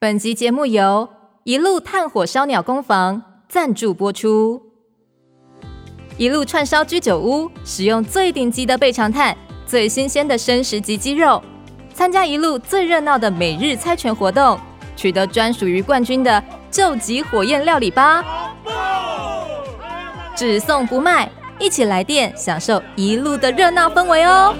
本集节目由一路炭火烧鸟工坊赞助播出。一路串烧居酒屋使用最顶级的备长炭，最新鲜的生食及鸡肉，参加一路最热闹的每日猜拳活动，取得专属于冠军的究极火焰料理吧！只送不卖，一起来电享受一路的热闹氛围哦！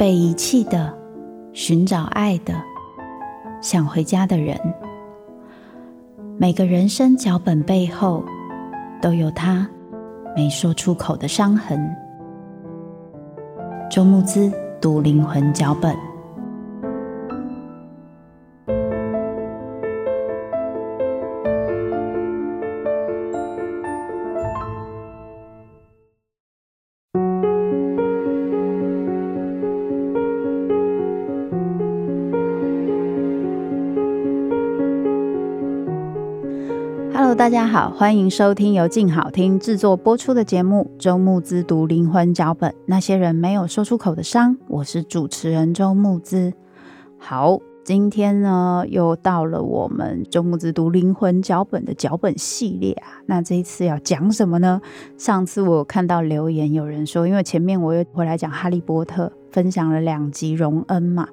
被遗弃的，寻找爱的，想回家的人。每个人生脚本背后，都有他没说出口的伤痕。周慕姿读灵魂脚本。大家好，欢迎收听由静好听制作播出的节目《周牧之读灵魂脚本》，那些人没有说出口的伤。我是主持人周牧之。好，今天呢又到了我们周牧之读灵魂脚本的脚本系列啊。那这一次要讲什么呢？上次我有看到留言，有人说，因为前面我又回来讲《哈利波特》，分享了两集荣恩嘛，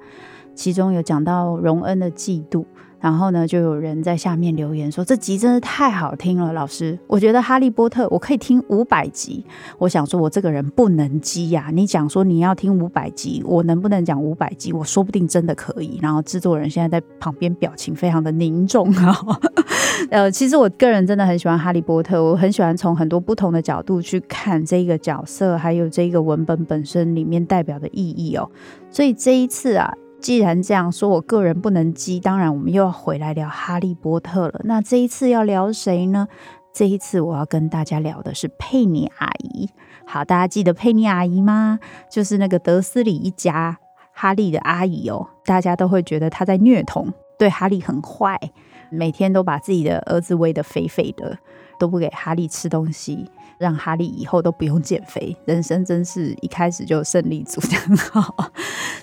其中有讲到荣恩的嫉妒。然后呢，就有人在下面留言说：“这集真的太好听了，老师，我觉得《哈利波特》我可以听五百集。”我想说，我这个人不能积呀。你讲说你要听五百集，我能不能讲五百集？我说不定真的可以。然后制作人现在在旁边表情非常的凝重啊。呃，其实我个人真的很喜欢《哈利波特》，我很喜欢从很多不同的角度去看这个角色，还有这个文本本身里面代表的意义哦。所以这一次啊。既然这样说，我个人不能激，当然我们又要回来聊哈利波特了。那这一次要聊谁呢？这一次我要跟大家聊的是佩妮阿姨。好，大家记得佩妮阿姨吗？就是那个德斯里一家哈利的阿姨哦。大家都会觉得她在虐童，对哈利很坏，每天都把自己的儿子喂得肥肥的，都不给哈利吃东西。让哈利以后都不用减肥，人生真是一开始就胜利组，很好。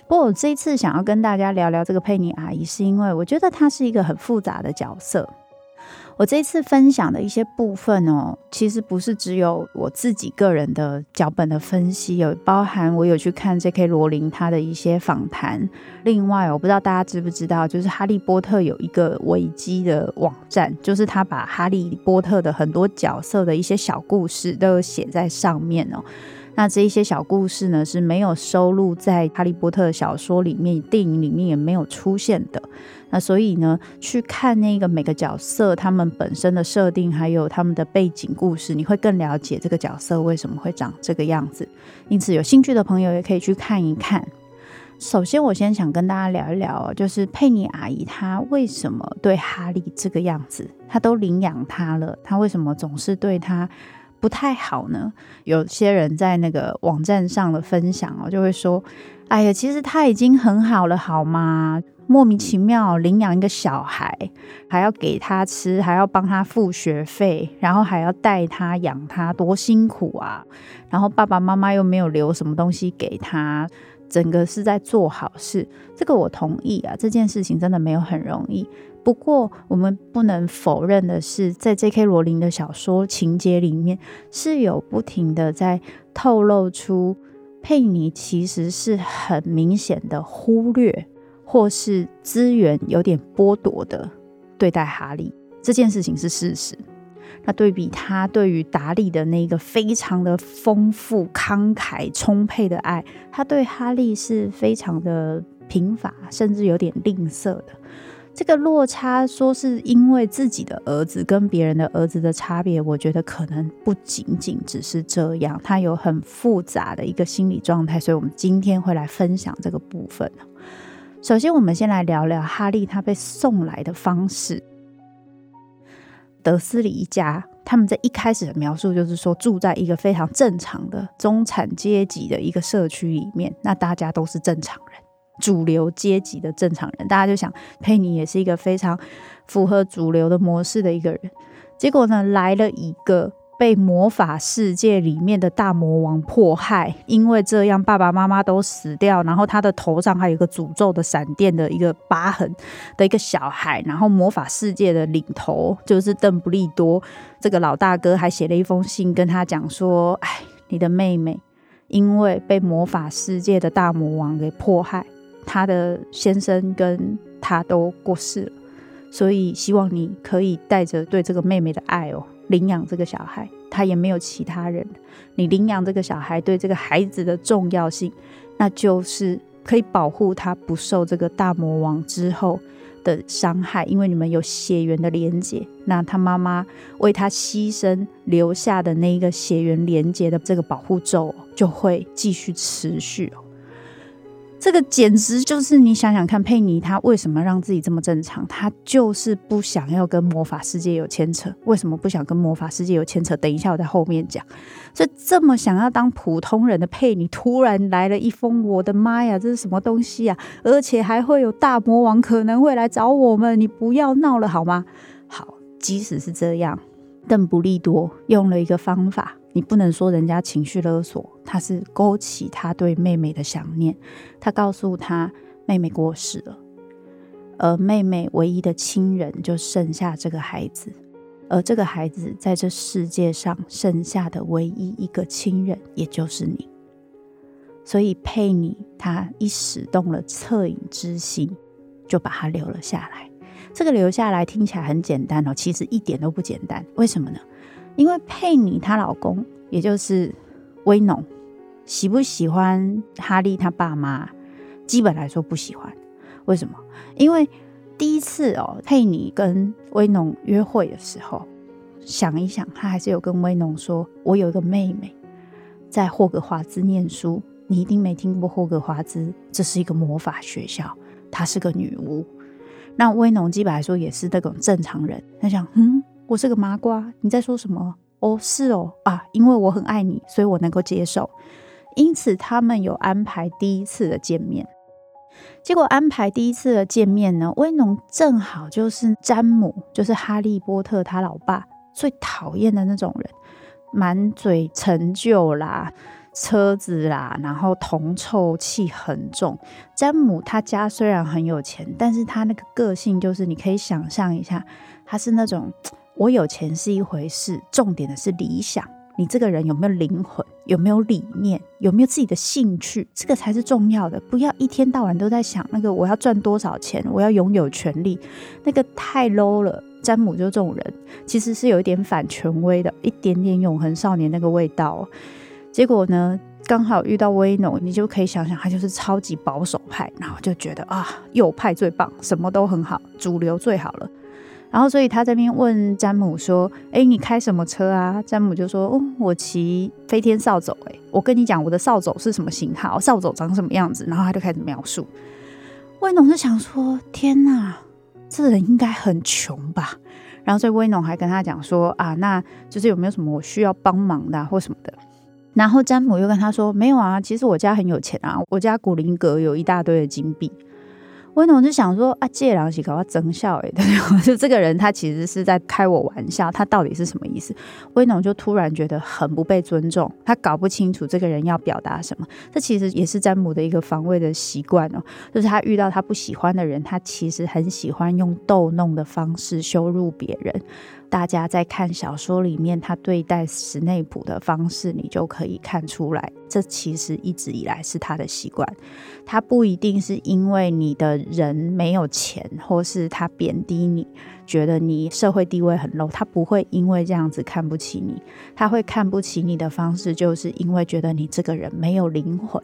不过我这一次想要跟大家聊聊这个佩妮阿姨，是因为我觉得她是一个很复杂的角色。我这次分享的一些部分哦，其实不是只有我自己个人的脚本的分析，有包含我有去看 J.K. 罗琳他的一些访谈。另外，我不知道大家知不知道，就是哈利波特有一个维基的网站，就是他把哈利波特的很多角色的一些小故事都写在上面哦。那这一些小故事呢，是没有收录在哈利波特小说里面，电影里面也没有出现的。那所以呢，去看那个每个角色他们本身的设定，还有他们的背景故事，你会更了解这个角色为什么会长这个样子。因此，有兴趣的朋友也可以去看一看。首先，我先想跟大家聊一聊，就是佩妮阿姨她为什么对哈利这个样子？她都领养他了，她为什么总是对他不太好呢？有些人在那个网站上的分享哦，就会说：“哎呀，其实他已经很好了，好吗？”莫名其妙领养一个小孩，还要给他吃，还要帮他付学费，然后还要带他养他，多辛苦啊！然后爸爸妈妈又没有留什么东西给他，整个是在做好事。这个我同意啊，这件事情真的没有很容易。不过我们不能否认的是，在 J.K. 罗琳的小说情节里面，是有不停的在透露出佩妮其实是很明显的忽略。或是资源有点剥夺的对待哈利这件事情是事实。那对比他对于达利的那个非常的丰富、慷慨、充沛的爱，他对哈利是非常的贫乏，甚至有点吝啬的。这个落差说是因为自己的儿子跟别人的儿子的差别，我觉得可能不仅仅只是这样，他有很复杂的一个心理状态。所以我们今天会来分享这个部分。首先，我们先来聊聊哈利他被送来的方式。德斯里一家他们在一开始的描述就是说，住在一个非常正常的中产阶级的一个社区里面，那大家都是正常人，主流阶级的正常人。大家就想，佩妮也是一个非常符合主流的模式的一个人。结果呢，来了一个被魔法世界里面的大魔王迫害，因为这样爸爸妈妈都死掉，然后他的头上还有一个诅咒的闪电的一个疤痕的一个小孩，然后魔法世界的领头就是邓布利多这个老大哥还写了一封信跟他讲说：“哎，你的妹妹因为被魔法世界的大魔王给迫害，他的先生跟他都过世了，所以希望你可以带着对这个妹妹的爱哦。”领养这个小孩，他也没有其他人。你领养这个小孩，对这个孩子的重要性，那就是可以保护他不受这个大魔王之后的伤害，因为你们有血缘的连结。那他妈妈为他牺牲留下的那一个血缘连结的这个保护咒，就会继续持续。这个简直就是你想想看，佩妮她为什么让自己这么正常？她就是不想要跟魔法世界有牵扯。为什么不想跟魔法世界有牵扯？等一下我在后面讲。所以这么想要当普通人的佩妮，突然来了一封，我的妈呀，这是什么东西啊？而且还会有大魔王可能会来找我们，你不要闹了好吗？好，即使是这样，邓布利多用了一个方法。你不能说人家情绪勒索，他是勾起他对妹妹的想念。他告诉他妹妹过世了，而妹妹唯一的亲人就剩下这个孩子，而这个孩子在这世界上剩下的唯一一个亲人，也就是你。所以佩妮她一使动了恻隐之心，就把他留了下来。这个留下来听起来很简单哦，其实一点都不简单。为什么呢？因为佩妮她老公，也就是威农，喜不喜欢哈利他爸妈？基本来说不喜欢。为什么？因为第一次哦，佩妮跟威农约会的时候，想一想，他还是有跟威农说：“我有一个妹妹在霍格华兹念书，你一定没听过霍格华兹，这是一个魔法学校，她是个女巫。”那威农基本来说也是那种正常人，他想，嗯。我是个麻瓜，你在说什么？哦，是哦，啊，因为我很爱你，所以我能够接受。因此，他们有安排第一次的见面。结果安排第一次的见面呢，威农正好就是詹姆，就是哈利波特他老爸最讨厌的那种人，满嘴陈旧啦、车子啦，然后铜臭气很重。詹姆他家虽然很有钱，但是他那个个性就是，你可以想象一下，他是那种。我有钱是一回事，重点的是理想。你这个人有没有灵魂？有没有理念？有没有自己的兴趣？这个才是重要的。不要一天到晚都在想那个我要赚多少钱，我要拥有权力，那个太 low 了。詹姆就这种人，其实是有一点反权威的，一点点永恒少年那个味道。结果呢，刚好遇到威农，你就可以想想，他就是超级保守派，然后就觉得啊，右派最棒，什么都很好，主流最好了。然后，所以他这边问詹姆说：“哎，你开什么车啊？”詹姆就说：“哦，我骑飞天扫帚。哎，我跟你讲，我的扫帚是什么型号？扫帚长什么样子？”然后他就开始描述。威农是想说：“天哪，这人应该很穷吧？”然后，所以威农还跟他讲说：“啊，那就是有没有什么我需要帮忙的，或什么的？”然后詹姆又跟他说：“没有啊，其实我家很有钱啊，我家古灵阁有一大堆的金币。”威农就想说啊，这人是搞要增笑哎，就这个人他其实是在开我玩笑，他到底是什么意思？威农就突然觉得很不被尊重，他搞不清楚这个人要表达什么。这其实也是詹姆的一个防卫的习惯哦，就是他遇到他不喜欢的人，他其实很喜欢用逗弄的方式羞辱别人。大家在看小说里面，他对待史内普的方式，你就可以看出来，这其实一直以来是他的习惯。他不一定是因为你的人没有钱，或是他贬低你，觉得你社会地位很 low，他不会因为这样子看不起你。他会看不起你的方式，就是因为觉得你这个人没有灵魂。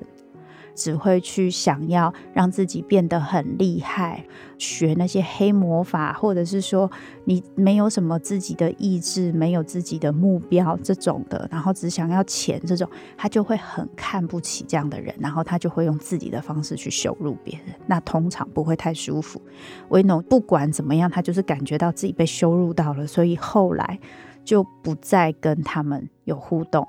只会去想要让自己变得很厉害，学那些黑魔法，或者是说你没有什么自己的意志，没有自己的目标这种的，然后只想要钱这种，他就会很看不起这样的人，然后他就会用自己的方式去羞辱别人，那通常不会太舒服。威农不管怎么样，他就是感觉到自己被羞辱到了，所以后来就不再跟他们有互动。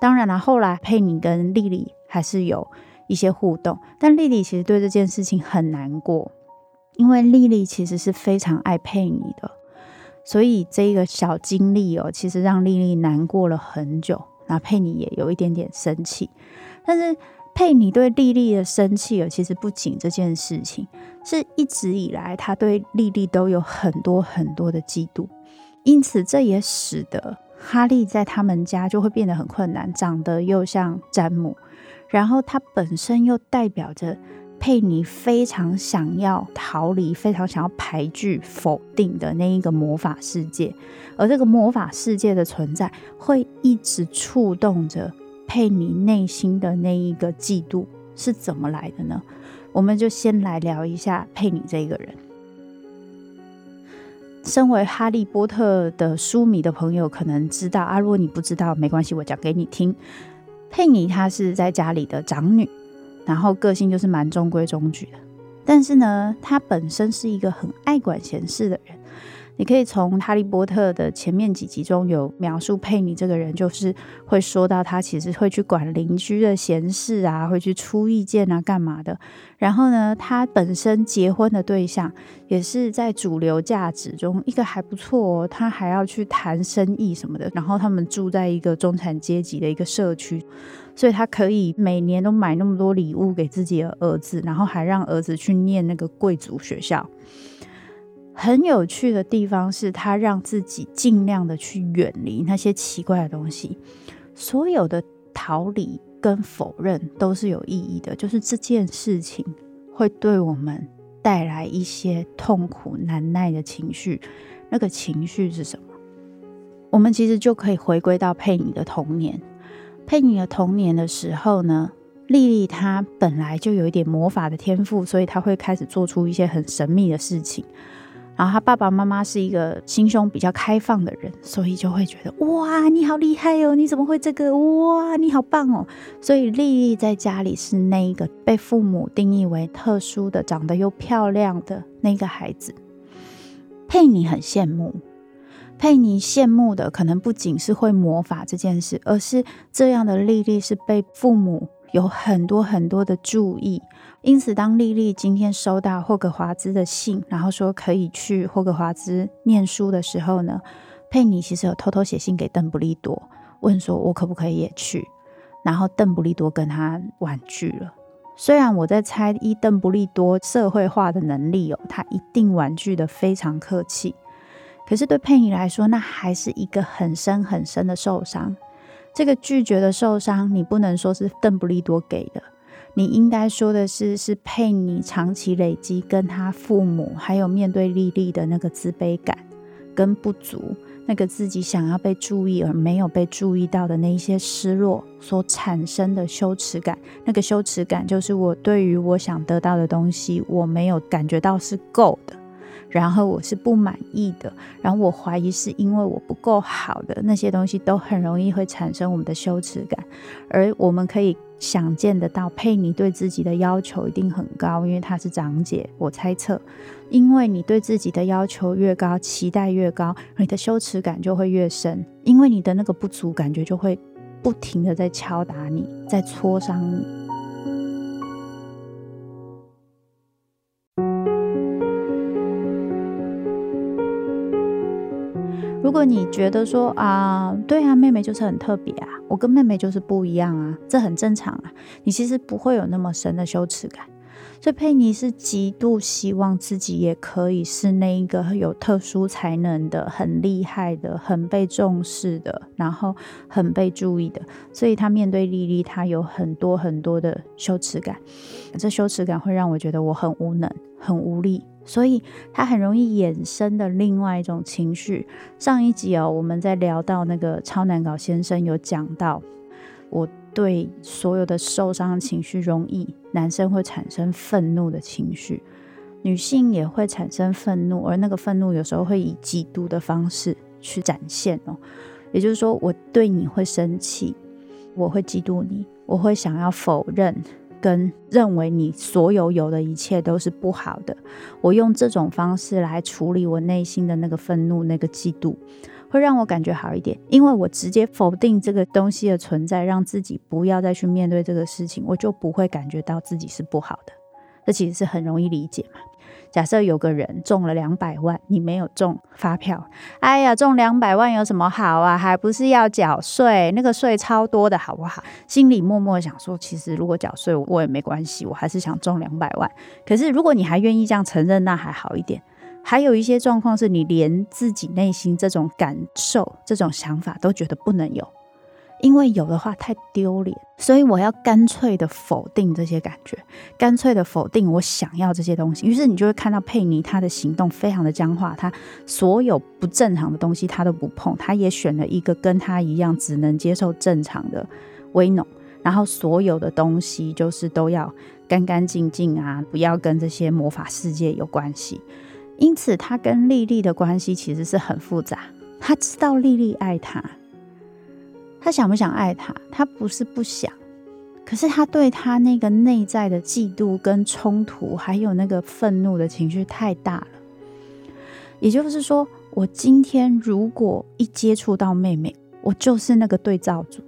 当然了，后来佩妮跟莉莉还是有。一些互动，但莉莉其实对这件事情很难过，因为莉莉其实是非常爱佩妮的，所以这一个小经历哦，其实让莉莉难过了很久。那佩妮也有一点点生气，但是佩妮对莉莉的生气哦，其实不仅这件事情，是一直以来她对莉莉都有很多很多的嫉妒，因此这也使得哈利在他们家就会变得很困难，长得又像詹姆，然后他本身又代表着。佩妮非常想要逃离，非常想要排拒、否定的那一个魔法世界，而这个魔法世界的存在会一直触动着佩妮内心的那一个嫉妒，是怎么来的呢？我们就先来聊一下佩妮这个人。身为哈利波特的书迷的朋友可能知道啊，如果你不知道，没关系，我讲给你听。佩妮她是在家里的长女。然后个性就是蛮中规中矩的，但是呢，她本身是一个很爱管闲事的人。你可以从《哈利波特》的前面几集中有描述佩妮这个人，就是会说到他其实会去管邻居的闲事啊，会去出意见啊，干嘛的。然后呢，他本身结婚的对象也是在主流价值中一个还不错哦，他还要去谈生意什么的。然后他们住在一个中产阶级的一个社区，所以他可以每年都买那么多礼物给自己的儿子，然后还让儿子去念那个贵族学校。很有趣的地方是他让自己尽量的去远离那些奇怪的东西，所有的逃离跟否认都是有意义的，就是这件事情会对我们带来一些痛苦难耐的情绪，那个情绪是什么？我们其实就可以回归到佩妮的童年。佩妮的童年的时候呢，莉莉她本来就有一点魔法的天赋，所以她会开始做出一些很神秘的事情。然后他爸爸妈妈是一个心胸比较开放的人，所以就会觉得哇，你好厉害哦！你怎么会这个？哇，你好棒哦！所以莉莉在家里是那一个被父母定义为特殊的、长得又漂亮的那个孩子。佩妮很羡慕，佩妮羡慕的可能不仅是会魔法这件事，而是这样的莉莉是被父母有很多很多的注意。因此，当莉莉今天收到霍格华兹的信，然后说可以去霍格华兹念书的时候呢，佩妮其实有偷偷写信给邓布利多，问说我可不可以也去。然后邓布利多跟他婉拒了。虽然我在猜，依邓布利多社会化的能力哦，他一定婉拒得非常客气。可是对佩妮来说，那还是一个很深很深的受伤。这个拒绝的受伤，你不能说是邓布利多给的。你应该说的是，是佩妮长期累积跟他父母，还有面对莉莉的那个自卑感跟不足，那个自己想要被注意而没有被注意到的那一些失落所产生的羞耻感。那个羞耻感就是我对于我想得到的东西，我没有感觉到是够的，然后我是不满意的，然后我怀疑是因为我不够好的那些东西，都很容易会产生我们的羞耻感，而我们可以。想见得到，佩妮对自己的要求一定很高，因为她是长姐。我猜测，因为你对自己的要求越高，期待越高，你的羞耻感就会越深，因为你的那个不足感觉就会不停地在敲打你，在戳伤你。如果你觉得说啊，对啊，妹妹就是很特别啊，我跟妹妹就是不一样啊，这很正常啊，你其实不会有那么深的羞耻感。所以佩妮是极度希望自己也可以是那一个有特殊才能的、很厉害的、很被重视的，然后很被注意的。所以她面对莉莉，她有很多很多的羞耻感。这羞耻感会让我觉得我很无能、很无力。所以，他很容易衍生的另外一种情绪。上一集哦，我们在聊到那个超难搞先生，有讲到，我对所有的受伤情绪，容易男生会产生愤怒的情绪，女性也会产生愤怒，而那个愤怒有时候会以嫉妒的方式去展现哦。也就是说，我对你会生气，我会嫉妒你，我会想要否认。跟认为你所有有的一切都是不好的，我用这种方式来处理我内心的那个愤怒、那个嫉妒，会让我感觉好一点。因为我直接否定这个东西的存在，让自己不要再去面对这个事情，我就不会感觉到自己是不好的。这其实是很容易理解嘛。假设有个人中了两百万，你没有中发票，哎呀，中两百万有什么好啊？还不是要缴税，那个税超多的好不好？心里默默想说，其实如果缴税我也没关系，我还是想中两百万。可是如果你还愿意这样承认，那还好一点。还有一些状况是你连自己内心这种感受、这种想法都觉得不能有。因为有的话太丢脸，所以我要干脆的否定这些感觉，干脆的否定我想要这些东西。于是你就会看到佩妮她的行动非常的僵化，她所有不正常的东西她都不碰，她也选了一个跟她一样只能接受正常的威农，然后所有的东西就是都要干干净净啊，不要跟这些魔法世界有关系。因此，她跟莉莉的关系其实是很复杂。她知道莉莉爱她。他想不想爱他？他不是不想，可是他对他那个内在的嫉妒跟冲突，还有那个愤怒的情绪太大了。也就是说，我今天如果一接触到妹妹，我就是那个对照组，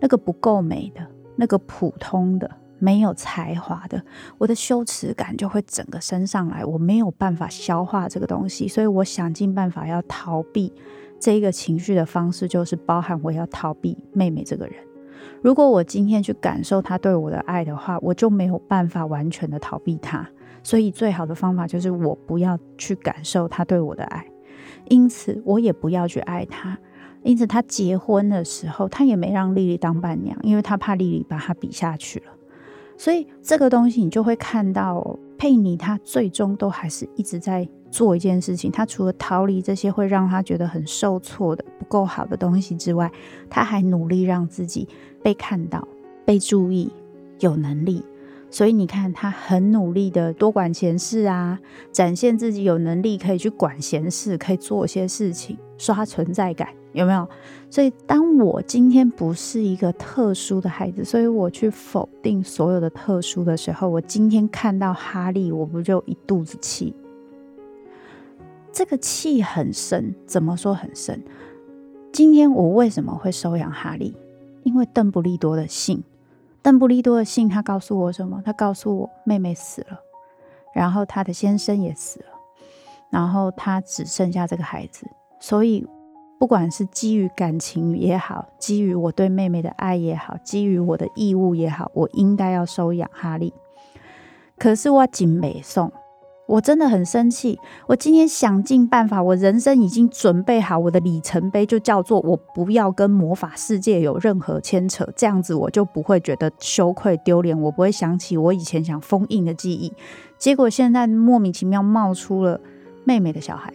那个不够美的，那个普通的，没有才华的，我的羞耻感就会整个升上来，我没有办法消化这个东西，所以我想尽办法要逃避。这一个情绪的方式就是包含我要逃避妹妹这个人。如果我今天去感受她对我的爱的话，我就没有办法完全的逃避她。所以最好的方法就是我不要去感受她对我的爱，因此我也不要去爱她。因此他结婚的时候，他也没让莉莉当伴娘，因为他怕莉莉把他比下去了。所以这个东西你就会看到佩妮，她最终都还是一直在。做一件事情，他除了逃离这些会让他觉得很受挫的不够好的东西之外，他还努力让自己被看到、被注意、有能力。所以你看，他很努力的多管闲事啊，展现自己有能力可以去管闲事，可以做些事情，刷存在感，有没有？所以当我今天不是一个特殊的孩子，所以我去否定所有的特殊的时候，我今天看到哈利，我不就一肚子气？这个气很深，怎么说很深？今天我为什么会收养哈利？因为邓布利多的信，邓布利多的信，他告诉我什么？他告诉我妹妹死了，然后他的先生也死了，然后他只剩下这个孩子。所以，不管是基于感情也好，基于我对妹妹的爱也好，基于我的义务也好，我应该要收养哈利。可是我真没送。我真的很生气。我今天想尽办法，我人生已经准备好我的里程碑，就叫做我不要跟魔法世界有任何牵扯，这样子我就不会觉得羞愧丢脸，我不会想起我以前想封印的记忆。结果现在莫名其妙冒出了妹妹的小孩，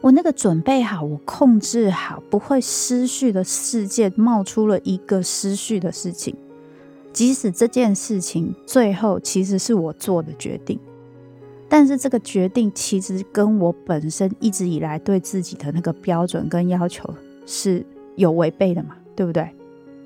我那个准备好，我控制好不会失序的世界，冒出了一个失序的事情。即使这件事情最后其实是我做的决定。但是这个决定其实跟我本身一直以来对自己的那个标准跟要求是有违背的嘛，对不对？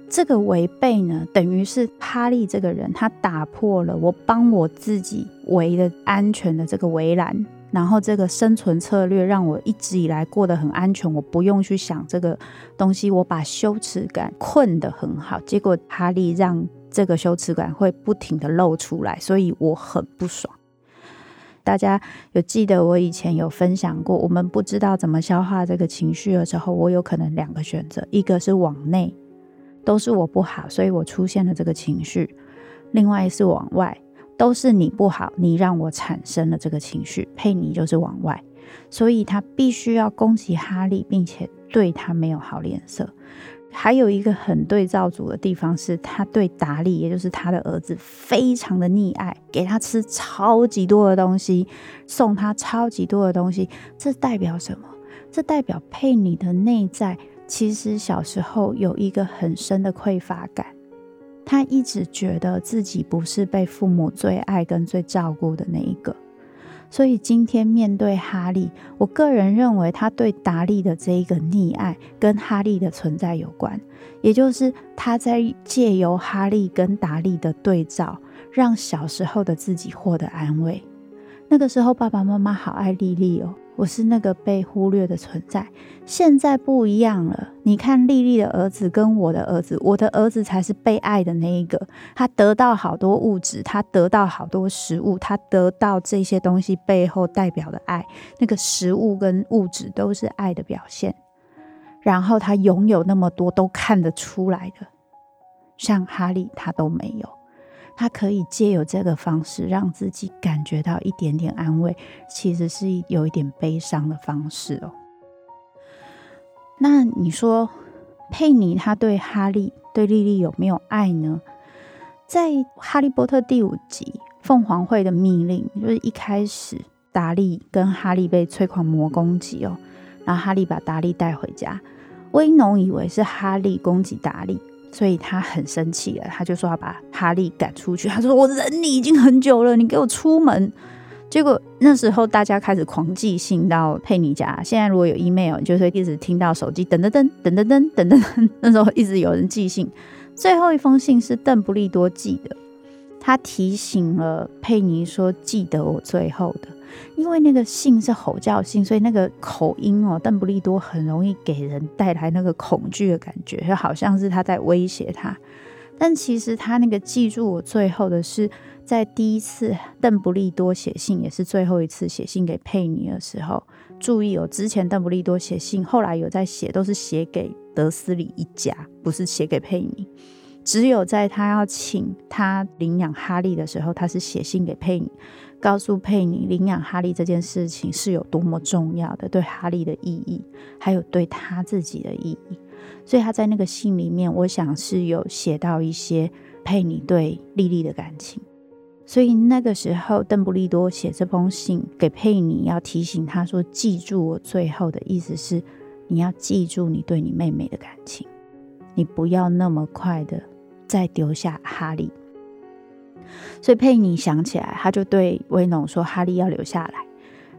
这个违背呢，等于是哈利这个人他打破了我帮我自己围的安全的这个围栏，然后这个生存策略让我一直以来过得很安全，我不用去想这个东西，我把羞耻感困得很好。结果哈利让这个羞耻感会不停的露出来，所以我很不爽。大家有记得我以前有分享过，我们不知道怎么消化这个情绪的时候，我有可能两个选择，一个是往内，都是我不好，所以我出现了这个情绪；另外是往外，都是你不好，你让我产生了这个情绪。佩妮就是往外，所以他必须要攻击哈利，并且对他没有好脸色。还有一个很对照组的地方是，他对达利，也就是他的儿子，非常的溺爱，给他吃超级多的东西，送他超级多的东西。这代表什么？这代表佩妮的内在其实小时候有一个很深的匮乏感，他一直觉得自己不是被父母最爱跟最照顾的那一个。所以今天面对哈利，我个人认为他对达利的这一个溺爱跟哈利的存在有关，也就是他在借由哈利跟达利的对照，让小时候的自己获得安慰。那个时候爸爸妈妈好爱莉莉哦，我是那个被忽略的存在。现在不一样了，你看莉莉的儿子跟我的儿子，我的儿子才是被爱的那一个。他得到好多物质，他得到好多食物，他得到这些东西背后代表的爱，那个食物跟物质都是爱的表现。然后他拥有那么多，都看得出来的，像哈利他都没有。他可以借由这个方式让自己感觉到一点点安慰，其实是有一点悲伤的方式哦。那你说，佩妮他对哈利、对莉莉有没有爱呢？在《哈利波特》第五集《凤凰会的命令》，就是一开始达利跟哈利被催狂魔攻击哦，然后哈利把达利带回家，威农以为是哈利攻击达利。所以他很生气了，他就说要把哈利赶出去。他说：“我忍你已经很久了，你给我出门。”结果那时候大家开始狂寄信到佩妮家。现在如果有 email，你就会一直听到手机噔噔噔噔噔噔噔噔。那时候一直有人寄信。最后一封信是邓布利多寄的，他提醒了佩妮说：“记得我最后的。”因为那个信是吼叫信，所以那个口音哦，邓布利多很容易给人带来那个恐惧的感觉，就好像是他在威胁他。但其实他那个记住我最后的是，在第一次邓布利多写信，也是最后一次写信给佩妮的时候，注意哦，之前邓布利多写信，后来有在写，都是写给德斯里一家，不是写给佩妮。只有在他要请他领养哈利的时候，他是写信给佩妮。告诉佩妮领养哈利这件事情是有多么重要的，对哈利的意义，还有对他自己的意义。所以他在那个信里面，我想是有写到一些佩妮对莉莉的感情。所以那个时候，邓布利多写这封信给佩妮，要提醒他说：“记住我最后的意思是，你要记住你对你妹妹的感情，你不要那么快的再丢下哈利。”所以佩妮想起来，他就对威农说：“哈利要留下来。”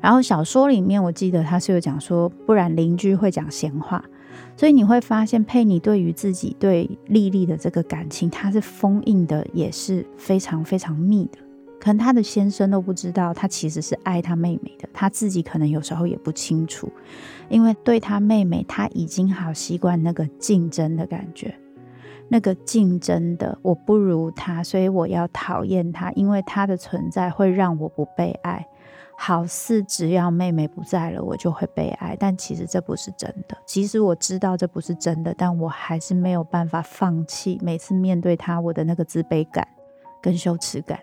然后小说里面，我记得他是有讲说，不然邻居会讲闲话。所以你会发现，佩妮对于自己对莉莉的这个感情，她是封印的，也是非常非常密的。可能她的先生都不知道，她其实是爱她妹妹的。她自己可能有时候也不清楚，因为对她妹妹，她已经好习惯那个竞争的感觉。那个竞争的，我不如他，所以我要讨厌他，因为他的存在会让我不被爱。好似只要妹妹不在了，我就会被爱，但其实这不是真的。即使我知道这不是真的，但我还是没有办法放弃。每次面对他，我的那个自卑感跟羞耻感。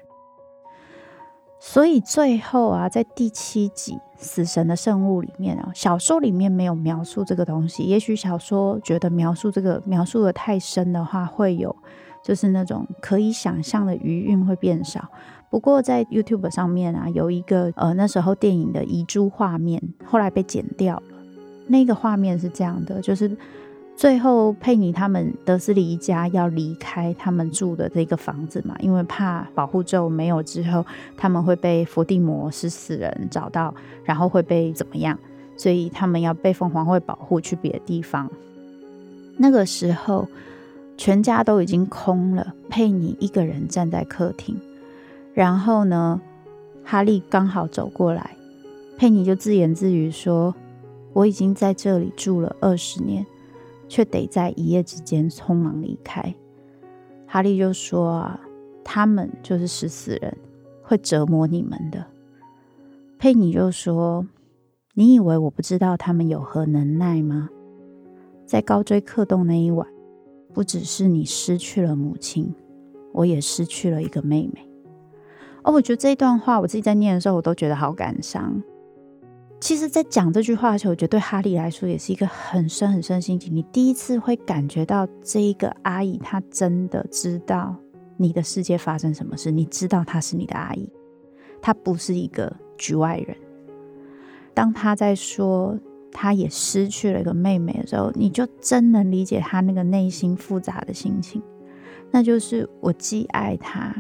所以最后啊，在第七集《死神的圣物》里面啊，小说里面没有描述这个东西。也许小说觉得描述这个描述得太深的话，会有就是那种可以想象的余韵会变少。不过在 YouTube 上面啊，有一个呃那时候电影的遗珠画面，后来被剪掉了。那个画面是这样的，就是。最后，佩妮他们德斯里一家要离开他们住的这个房子嘛，因为怕保护咒没有之后，他们会被伏地魔是死人找到，然后会被怎么样，所以他们要被凤凰会保护去别的地方。那个时候，全家都已经空了，佩妮一个人站在客厅，然后呢，哈利刚好走过来，佩妮就自言自语说：“我已经在这里住了二十年。”却得在一夜之间匆忙离开。哈利就说：“啊，他们就是食死人，会折磨你们的。”佩妮就说：“你以为我不知道他们有何能耐吗？在高锥客洞那一晚，不只是你失去了母亲，我也失去了一个妹妹。”哦，我觉得这一段话，我自己在念的时候，我都觉得好感伤。其实，在讲这句话的时候，我觉得对哈利来说也是一个很深很深的心情。你第一次会感觉到这一个阿姨，她真的知道你的世界发生什么事，你知道她是你的阿姨，她不是一个局外人。当她在说她也失去了一个妹妹的时候，你就真能理解她那个内心复杂的心情。那就是我既爱她，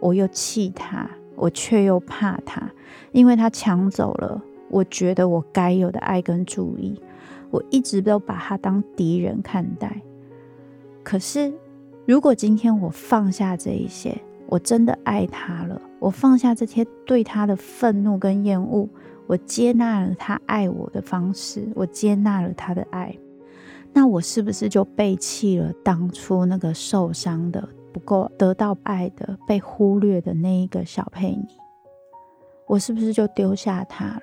我又气她，我却又怕她，因为她抢走了。我觉得我该有的爱跟注意，我一直都把他当敌人看待。可是，如果今天我放下这一些，我真的爱他了，我放下这些对他的愤怒跟厌恶，我接纳了他爱我的方式，我接纳了他的爱，那我是不是就背弃了当初那个受伤的、不够得到爱的、被忽略的那一个小佩妮？我是不是就丢下他了？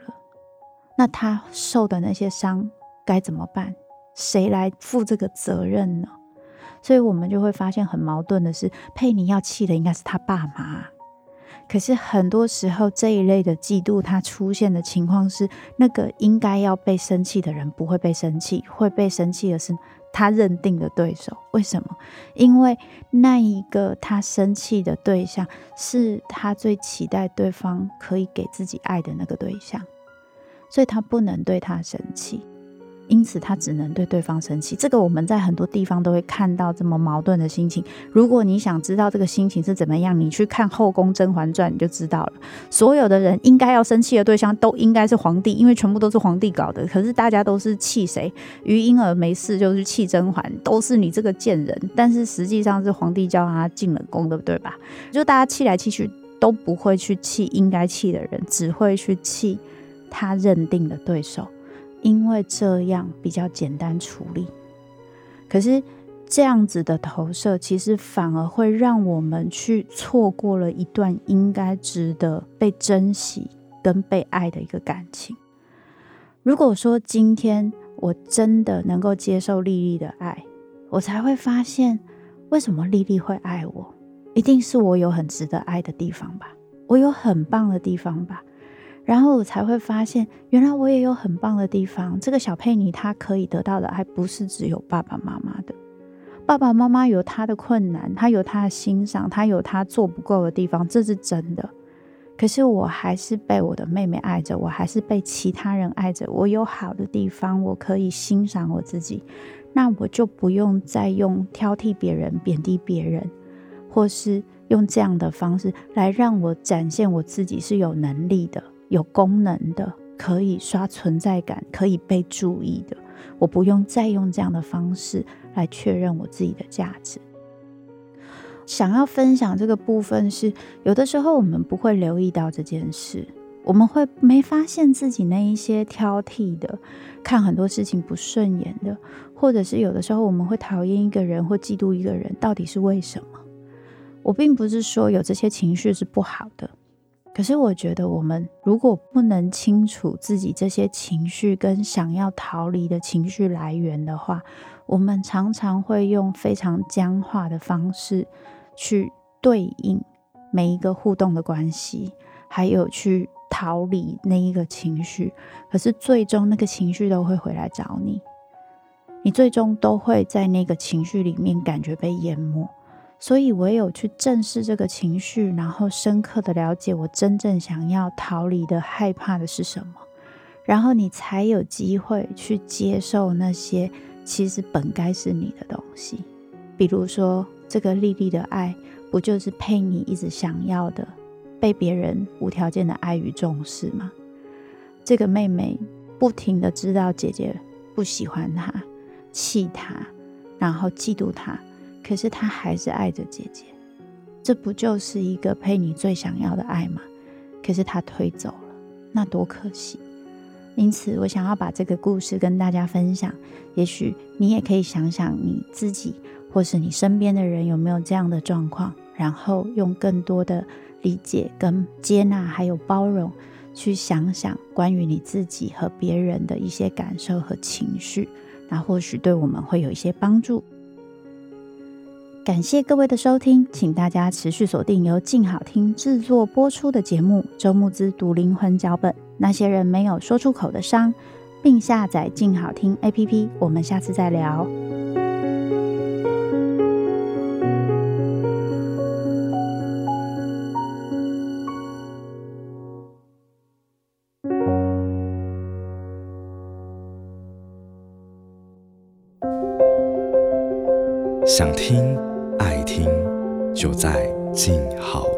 那他受的那些伤该怎么办？谁来负这个责任呢？所以我们就会发现很矛盾的是，佩妮要气的应该是他爸妈。可是很多时候，这一类的嫉妒，它出现的情况是，那个应该要被生气的人不会被生气，会被生气的是他认定的对手。为什么？因为那一个他生气的对象，是他最期待对方可以给自己爱的那个对象，所以他不能对他生气。因此，他只能对对方生气。这个我们在很多地方都会看到这么矛盾的心情。如果你想知道这个心情是怎么样，你去看《后宫甄嬛传》你就知道了。所有的人应该要生气的对象都应该是皇帝，因为全部都是皇帝搞的。可是大家都是气谁？于婴儿没事就是气甄嬛，都是你这个贱人。但是实际上是皇帝叫他进了宫，对不对吧？就大家气来气去都不会去气应该气的人，只会去气他认定的对手。因为这样比较简单处理，可是这样子的投射，其实反而会让我们去错过了一段应该值得被珍惜跟被爱的一个感情。如果说今天我真的能够接受丽丽的爱，我才会发现为什么丽丽会爱我，一定是我有很值得爱的地方吧，我有很棒的地方吧。然后我才会发现，原来我也有很棒的地方。这个小佩妮她可以得到的，还不是只有爸爸妈妈的。爸爸妈妈有他的困难，他有他的欣赏，他有他做不够的地方，这是真的。可是我还是被我的妹妹爱着，我还是被其他人爱着。我有好的地方，我可以欣赏我自己，那我就不用再用挑剔别人、贬低别人，或是用这样的方式来让我展现我自己是有能力的。有功能的，可以刷存在感，可以被注意的，我不用再用这样的方式来确认我自己的价值。想要分享这个部分是，有的时候我们不会留意到这件事，我们会没发现自己那一些挑剔的，看很多事情不顺眼的，或者是有的时候我们会讨厌一个人或嫉妒一个人，到底是为什么？我并不是说有这些情绪是不好的。可是我觉得，我们如果不能清楚自己这些情绪跟想要逃离的情绪来源的话，我们常常会用非常僵化的方式去对应每一个互动的关系，还有去逃离那一个情绪。可是最终那个情绪都会回来找你，你最终都会在那个情绪里面感觉被淹没。所以，唯有去正视这个情绪，然后深刻的了解我真正想要逃离的、害怕的是什么，然后你才有机会去接受那些其实本该是你的东西。比如说，这个丽丽的爱，不就是佩妮一直想要的，被别人无条件的爱与重视吗？这个妹妹不停的知道姐姐不喜欢她、气她，然后嫉妒她。可是他还是爱着姐姐，这不就是一个配你最想要的爱吗？可是他推走了，那多可惜。因此，我想要把这个故事跟大家分享。也许你也可以想想你自己，或是你身边的人有没有这样的状况，然后用更多的理解、跟接纳，还有包容，去想想关于你自己和别人的一些感受和情绪，那或许对我们会有一些帮助。感谢各位的收听，请大家持续锁定由静好听制作播出的节目《周牧之读灵魂脚本》，那些人没有说出口的伤，并下载静好听 APP。我们下次再聊。静好。